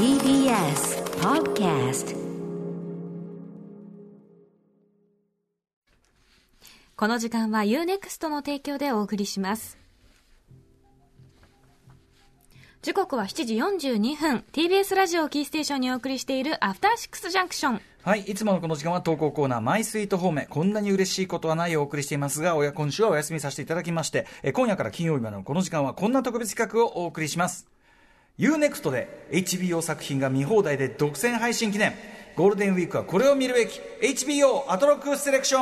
TBS Podcast この時間は UNEXT の提供でお送りします。時刻は7時42分、TBS ラジオキーステーションにお送りしているアフターシックスジャンクション。はい。いつものこの時間は投稿コーナー、マイスイート方面。こんなに嬉しいことはないをお送りしていますが、今週はお休みさせていただきまして、今夜から金曜日までのこの時間はこんな特別企画をお送りします。UNEXT で HBO 作品が見放題で独占配信記念。ゴールデンウィークはこれを見るべき HBO アトロックセレクション。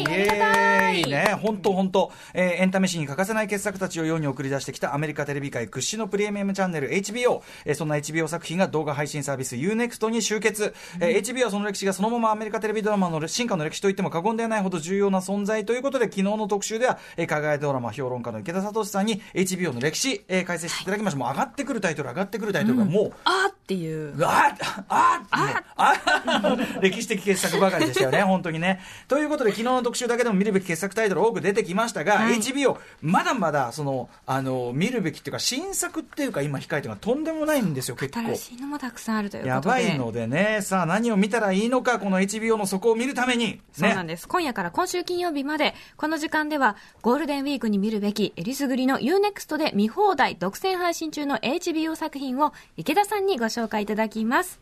イエーイね本当本当、えーエンタメ史に欠かせない傑作たちを世に送り出してきたアメリカテレビ界屈指のプレミアムチャンネル HBO、えーそんな HBO 作品が動画配信サービス UNEXT に集結、えー HBO はその歴史がそのままアメリカテレビドラマの進化の歴史といっても過言ではないほど重要な存在ということで昨日の特集では、えー、海外ドラマ評論家の池田聡さんに HBO の歴史、えー解説していただきました、もう上がってくるタイトル上がってくるタイトルがもう、あーっていう。ああああ 歴史的傑作ばかりでしたよね、本当にね。ということで、昨日の特集だけでも見るべき傑作タイトル多く出てきましたが、はい HBO、まだまだ、その、あの、見るべきっていうか、新作っていうか、今控えてるのがとんでもないんですよ、結構新。しいのもたくさんあるということで。やばいのでね、さあ何を見たらいいのか、この HBO の底を見るために、ね。そうなんです。今夜から今週金曜日まで、この時間では、ゴールデンウィークに見るべき、えりすぐりの UNEXT で見放題独占配信中の HBO 作品を池田さんにご紹介いただきます。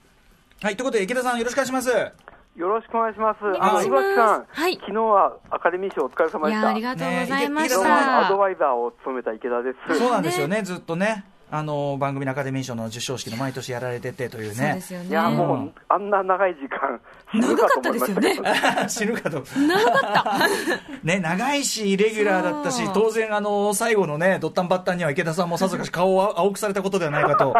はい、ということで、池田さんよろしくお願いします。よろしくお願いします。あの、岩木さん、はい昨日はアカデミー賞お疲れ様でした。いや、ありがとうございましね昨日はアドた。バイザーを務めた池田です。そうなんですよね、ずっとね。あの番組のアカデミー賞の授賞式の毎年やられててというねそうです、よね。いや、もう、あんな長い時間、死ぬかと思いましたけど長か 死ぬかと。長かった。ね、長いし、イレギュラーだったし当然、あの、最後のね、ドッタンバッタンには池田さんもさぞかし顔を青くされたことではないかと。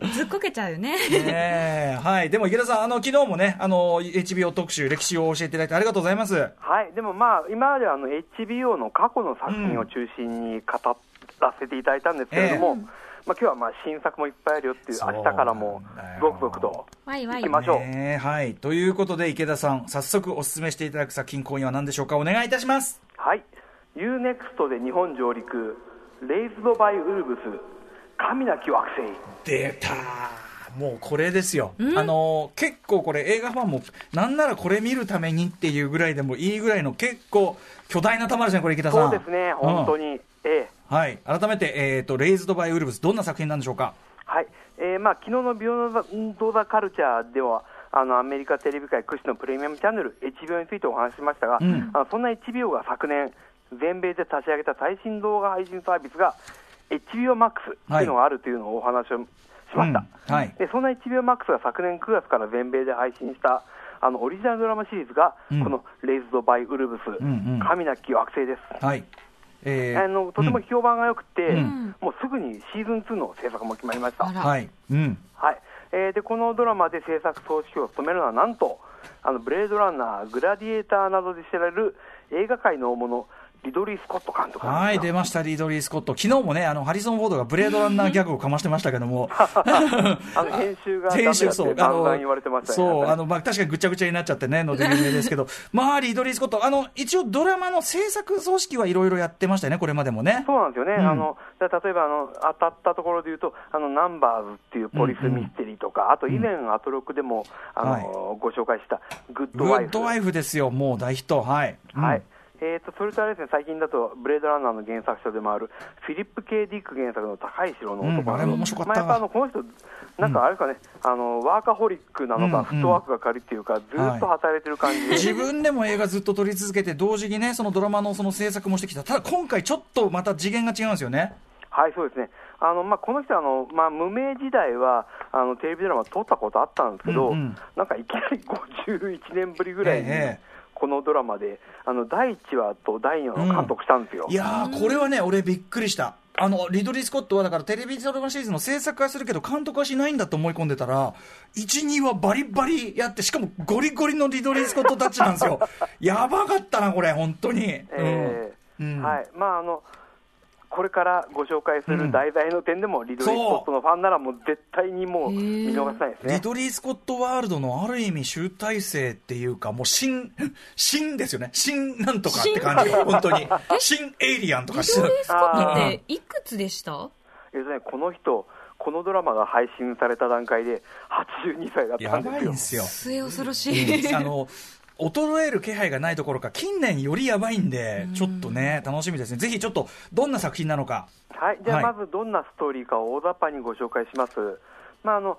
ずっこけちゃうよね。ねえはい。でも池田さん、あの、昨日もね、あの、HBO 特集、歴史を教えていただいてありがとうございます。はい、でもまあ、今まではあの HBO の過去の作品を中心に語らせていただいたんですけれども、まあ今日はまあ新作もいっぱいあるよっていう、明日からもなんだよ続々とわいき。ましょう。ねえはい。ということで、池田さん、早速お勧めしていただく作品、今夜は何でしょうか？お願いいたします。はい、UNEXT で日本上陸、Raised by Wolves、神なき惑星。出たもうこれですよ、あの結構これ映画ファンもなんならこれ見るためにっていうぐらいでもいいぐらいの結構巨大な玉ですねこれ池田さんそうですね、本当に、に。ええはい。改めて、えーと「レイズド・バイ・ウルブス」どんな作品なんでしょうか？はい、えーまあ昨日の Beyond the Culture では、あのアメリカテレビ界屈指のプレミアムチャンネル、HBO についてお話ししましたが、ん。あのそんな HBO が昨年、全米で立ち上げた最新動画配信サービスが、HBO Max とい。うのがあるというのをお話をしました。うん。はい。でそんな HBO Max が昨年9月から全米で配信したあのオリジナルドラマシリーズが、うん。このレイズド・バイ・ウルブス、んうん。神なき惑星です。はいえーあのとても評判が良くて、うん。もうすぐにシーズン2の制作も決まりました。はい。うん。はい。えーでこのドラマで制作総指揮を務めるのはなんとあのブレードランナー、グラディエーターなどで知られる映画界の大物リドリー・スコット監督はい、出ました、リードリー・スコット。昨日もね、あの、ハリソン・フォードがブレードランナーギャグをかましてましたけども。あの編集が 編集そう、散々言われてましたそう、ね。あの、まあ、確かにぐちゃぐちゃになっちゃってね、ので有名ですけど、まあ、リードリー・スコット、あの、一応ドラマの制作組織はいろいろやってましたよね、これまでもね。そうなんですよね、うんあのだ例えばあの当たったところでいうと、あのナンバーズっていうポリスミステリーとか、あと以前、アトロクでも、あのはいご紹介したグッグドワイフ。ッドワイフですよ、もう大ヒット。はい。はいうんえー、とそれとあれですね最近だと、ブレードランナーの原作者でもあるフィリップ・ケイ・ディック原作の高い城の男。うんあれも面白かった。まあ、やっぱあのこの人、なんかあれかね、あのワーカホリックなのか、うんフットワークが軽いっていうか、ずっと働いてる感じ。で、自分でも映画ずっと撮り続けて、同時にね、そのドラマのその制作もしてきた。ただ今回ちょっとまた次元が違うんですよね。はい、そうですね。あのまあ、この人あの、まあ、無名時代はあのテレビドラマ撮ったことあったんですけど、うんうん。なんかいきなり51年ぶりぐらいに、ええこのドラマであの第1話と第2話の監督したんですよ。いやー、これはね、俺びっくりした。あの、リドリー・スコットは、だからテレビドラマシリーズの制作はするけど、監督はしないんだと思い込んでたら、1、2はバリバリやって、しかもゴリゴリのリドリー・スコットたちなんですよ。やばかったな、これ、本当に。えーうんはいまあ、あのこれからご紹介する題材の点でも、リドリー・スコットのファンなら、もう絶対にもう見逃せないですね。リドリー・スコットワールドのある意味集大成っていうか、もう新、新ですよね。新なんとかって感じ。本当に。新エイリアンとかリドリー・スコットっうんていくつでした？えっとね、この人、このドラマが配信された段階で82歳だったやんですよ。ばいんですよ。末恐ろしい。あの衰える気配がないどころか近年よりやばいんで、ちょっとね楽しみですね。ぜひちょっとどんな作品なのか。はい、じゃあはい。まずどんなストーリーかを大雑把にご紹介します。まあ、あの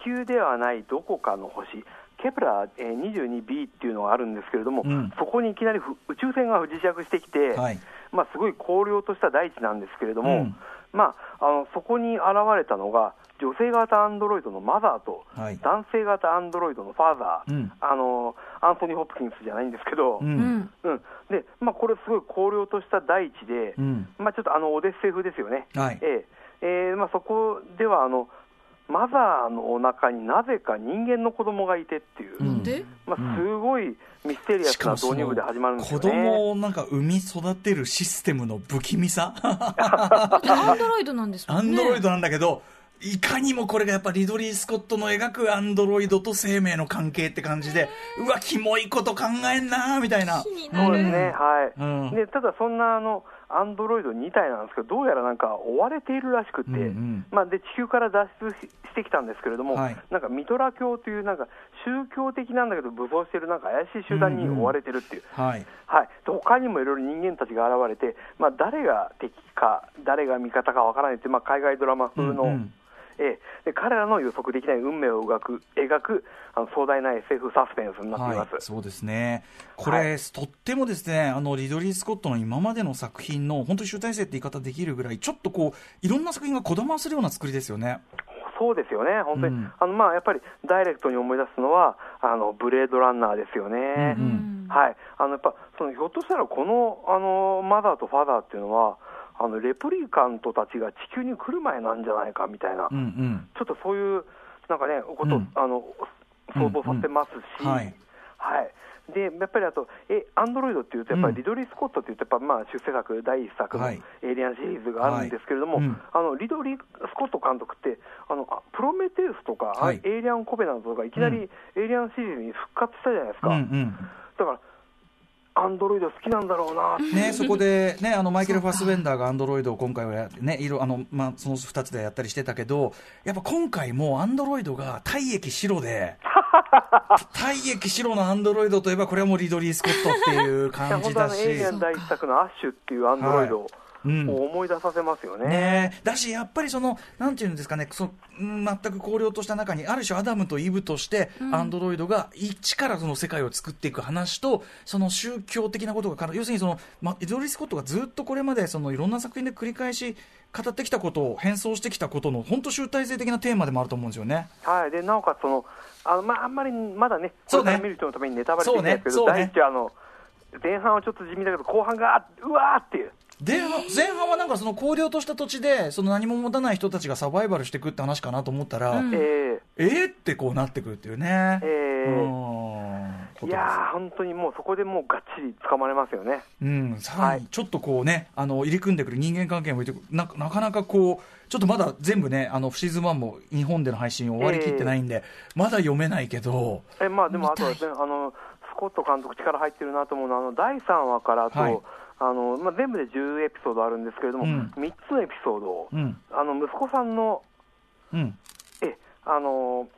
地球ではないどこかの星、ケプラーえー 22b っていうのがあるんですけれども、うん。そこにいきなりふ宇宙船が不時着してきて、はい。まあ、すごい荒涼とした大地なんですけれども、うん。まあ、あのそこに現れたのが、女性型アンドロイドのマザーと、はい。男性型アンドロイドのファーザー、うん。あのアンソニー・ホプキンスじゃないんですけど、ううん。ん。うん。でまあ、これ、すごい荒涼とした大地で、うん。まあ、ちょっとあのオデッセイ風ですよね。はい。ええ。えーまあ、そこではあのマザーのお腹になぜか人間の子供がいてっていう、うん。まあ、すごいミステリアスな導入部で始まるんですよ子ね。供をなんか産み育てるシステムの不気味さ。アンドロイドなんですもんね。アンドロイドなんだけどいかにもこれがやっぱリドリー・スコットの描くアンドロイドと生命の関係って感じでうわキモいこと考えんなみたいな。気になる。そうですね、はい。うんでただそんなあのアンドロイド2体なんですけど、どうやらなんか追われているらしくて、うんうん。まあ、で地球から脱出ししてきたんですけれども、はい。なんかミトラ教というなんか宗教的なんだけど、武装しているなんか怪しい集団に追われてるっていう、はい。はい、で他にもいろいろ人間たちが現れて、まあ、誰が敵か、誰が味方かわからないっていう、まあ、海外ドラマ風の、うんうんええ。で彼らの予測できない運命を描く描くあの壮大な SF サスペンスになっています。はい、そうですね、これ、はい。とってもですねあのリドリー・スコットの今までの作品の本当に集大成って言い方できるぐらい、ちょっとこういろんな作品がこだまするような作りですよね。そうですよね、本当に、うん。あのまあ、やっぱりダイレクトに思い出すのは、あのブレードランナーですよね。うんうんはい、あのやっぱそのひょっとしたら、このあのマザーとファザーっていうのは、あのレプリカントたちが地球に来る前なんじゃないかみたいな、うんうん。ちょっとそういうなんかね、ことを、うん。あの想像させますし、うんうんはい。はい。でやっぱりあと、えアンドロイドっていうと、やっぱうん。りリドリー・スコットっていうと、やっぱまあ出世作、第一作のはい。エイリアンシリーズがあるんですけれども、はい。うん。あのリドリー・スコット監督って、あのあプロメテウスとか、はい。エイリアン・コベナントとか、いきなりエイリアンシリーズに復活したじゃないですか、だから、アンドロイド好きなんだろうな。ね、そこで、ね、あのマイケル・ファスベンダーがアンドロイドを今回はや、ねいろあのまあ、その2つでやったりしてたけど、やっぱ今回もアンドロイドが体液白で、体液白のアンドロイドといえば、これはもうリドリー・スコットっていう感じだし。本当あのエイリアン第一作のアッシュっていうアンドロイド。をうん思い出させますよね。ね。だし、やっぱりその、なんていうんですかね、そうん全く荒涼とした中に、ある種アダムとイブとして、アンドロイドが一からその世界を作っていく話と、その宗教的なことが要するにその、ま、イドリー・スコットがずっとこれまでそのいろんな作品で繰り返し語ってきたことを、変装してきたことの、本当集大成的なテーマでもあると思うんですよね。はい、でなおかつそのあの、まあ、あんまりまだね、こそうね。見る人のためにネタバレできないですけど、そうね。そうね。第一あの前半はちょっと地味だけど、後半がうわーっていう、前半前半はなんかその荒涼とした土地で、その何も持たない人たちがサバイバルしていくって話かなと思ったら、うん。えーえーってこうなってくるっていうね。えーいやー、本当にもうそこでもうがっちり捕まれますよね。うん、さらはい。にちょっとこうね、あの入り組んでくる人間関係もいてななかなかこう、ちょっとまだ全部ね、あのシーズン1も日本での配信終わりきってないんで、まだ読めないけど、えまあ、でもあとは見ですねあの、スコット監督、力入ってるなと思うのは、あの第3話からあと、はいあのまあ、全部で10エピソードあるんですけれども、うん。3つのエピソードを、うん、あの息子さんのうん、えあの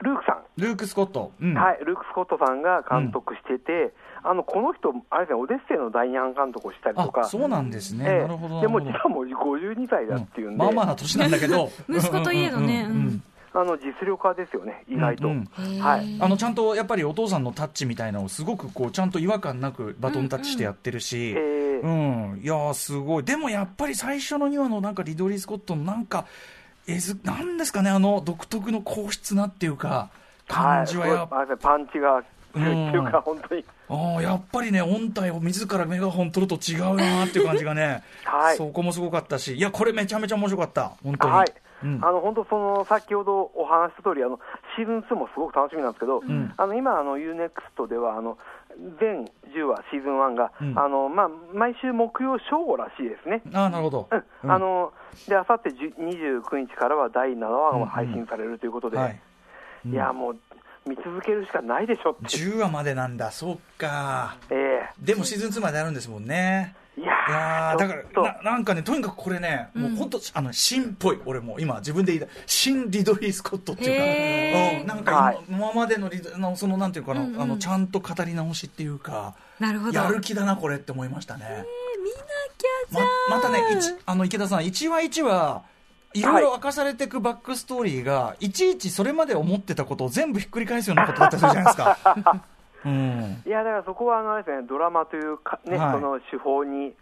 ルークさん、ルーク・スコット、うん、はい、ルーク・スコットさんが監督してて、あのこの人、あれですね、オデッセイの第二版監督をしたりとあか、そうなんですね、ええ。なるほど、なでも実はもう52歳だっていうんで、まあまあな年なんだけど、息子といえどね。うんうんうんあの実力派ですよね、意外と。はい。あのちゃんとやっぱりお父さんのタッチみたいなのをすごくこうちゃんと違和感なくバトンタッチしてやってるし、えーうん、いやー、すごい、でもやっぱり最初の2話のなんかリドリー・スコットのなんか、えずなんですかね、あの独特の硬質なっていうか、感じはやっぱ、はい、パンチが強いっていうか、本当に。あーやっぱりね、音体を自らメガホン取ると違うなーっていう感じがね、はい。そこもすごかったし、いや、これめちゃめちゃ面白かった、本当に。はい。うん。あの本当、その先ほどお話しした通りあのシーズン2もすごく楽しみなんですけど、ん。あの今、あの UNEXT ではあの全10話、シーズン1が、うん。あのまあ、毎週木曜正午らしいですね。あーなるほど。うん。うん。あので、あさって29日からは第7話が配信されるということで、はい。いやもう見続けるしかないでしょって、10話までなんだ、そっか。えでもシーズン2まであるんですもんね。えいやだからな、なんかね、とにかくこれね、もう本当、あの、新っぽい、俺も今自分で言いたい、新リドリー・スコットっていうか、なんかはい今,、今までのリドの、その、なんていうかな、うんうんあの、ちゃんと語り直しっていうか、なるほど。やる気だな、これって思いましたね。見なきゃじゃん。ままたね、一あの池田さん、一話一話、いろいろ明かされていくバックストーリーが、いちいちそれまで思ってたことを全部ひっくり返すようなことだったじゃないですか。うん、いやだからそこはあのですねドラマというか、ねはいその手法に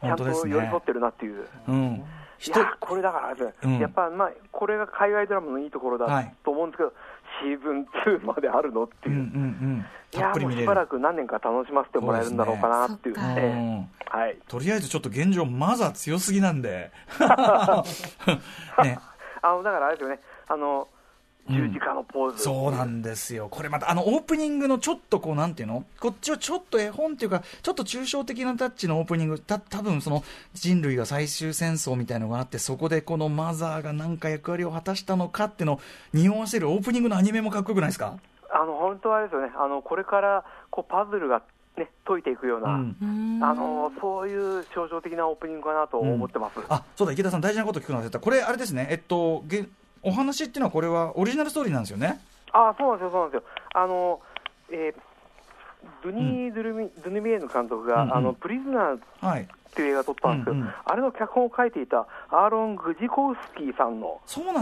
ちゃんと寄り添ってるなっていう。うん、い人やこれだからうんやっぱまあこれが海外ドラマのいいところだはいと思うんですけど、シーズン2まであるのっていう、うんうんうん、いやたっぷり見れる。もうしばらく何年か楽しませてもらえるんだろうかなっていう。ねねはい。とりあえずちょっと現状、マザー強すぎなんで、ね、あのだからあれですよね。あの十字架のポーズ、そうなんですよ、これまた、あのオープニングのちょっとこう、なんていうの、こっちはちょっと絵本っていうか、ちょっと抽象的なタッチのオープニング、た多分その人類が最終戦争みたいのがあって、そこでこのマザーが何か役割を果たしたのかっていうのを匂わせるオープニングのアニメもかっこよくないですか？あの本当はあれですよね。あのこれからこうパズルが、ね、解いていくような、うん。あのそういう象徴的なオープニングかなと思ってます。あそうだ、池田さん、大事なこと聞くの忘れた、これ、あれですね、えっと、げお話っていうのは、これはオリジナルストーリーなんですよね？あそうなんですよ、そうなんですよ。あの、えードゥニー・ドゥルミ、ドゥヌミエーヌ監督が、うんうんあのプリズナーっはい、ていう映画を撮ったんですけど、うんうんあれの脚本を書いていたアーロン・グジコウスキーさんの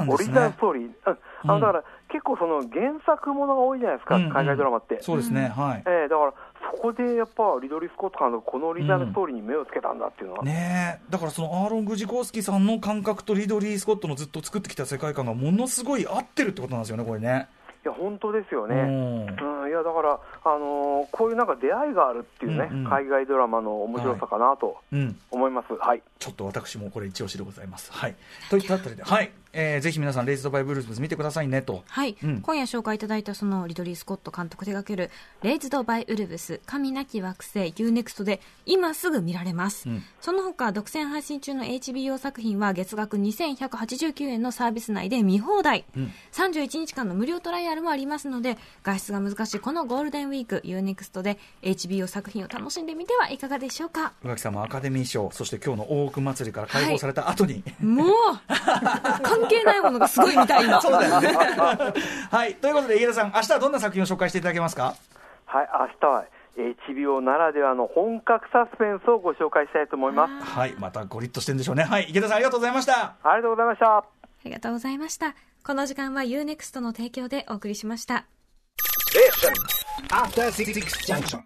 オリジナルねス。トーリー、うんあうんのだから結構その原作ものが多いじゃないですか、うんうん海外ドラマって。そうですね、はい。えーだからそこでやっぱリドリー・スコット監督、このオリジナルストーリーに目をつけたんだっていうのは、ねえだからそのアーロン・グジコースキーさんの感覚とリドリー・スコットのずっと作ってきた世界観がものすごい合ってるってことなんですよね、これね。いや本当ですよね。うんうん、いやだから、あのーこういうなんか出会いがあるっていうね、うんうん海外ドラマの面白さかなとうん、思います。はい。ちょっと私もこれ一押しでございます。はい。といったあたりで、はい。えー、ぜひ皆さん、レイズドバイブルーズ見てくださいねと。はい、うん。今夜紹介いただいたそのリドリー・スコット監督手掛ける「レイズド・バイ・ウルブス神なき惑星 UNEXT」で今すぐ見られます、うん。その他独占配信中の HBO 作品は月額2189円のサービス内で見放題、うん。31日間の無料トライアルもありますので外出が難しいこのゴールデンウィーク UNEXT で HBO 作品を楽しんでみてはいかがでしょうか？宇垣さんもアカデミー賞、そして今日の大奥祭りから解放された後に、もう 関係ないものがすごいみたいな そうだよね。はい。ということで、池田さん、明日はどんな作品を紹介していただけますか？はい、明日は HBO ならではの本格サスペンスをご紹介したいと思います。はい。またゴリッとしてるんでしょうね。はい。池田さん、ありがとうございました。ありがとうございました。ありがとうございました。この時間は UNEXT の提供でお送りしました。After Six Junction.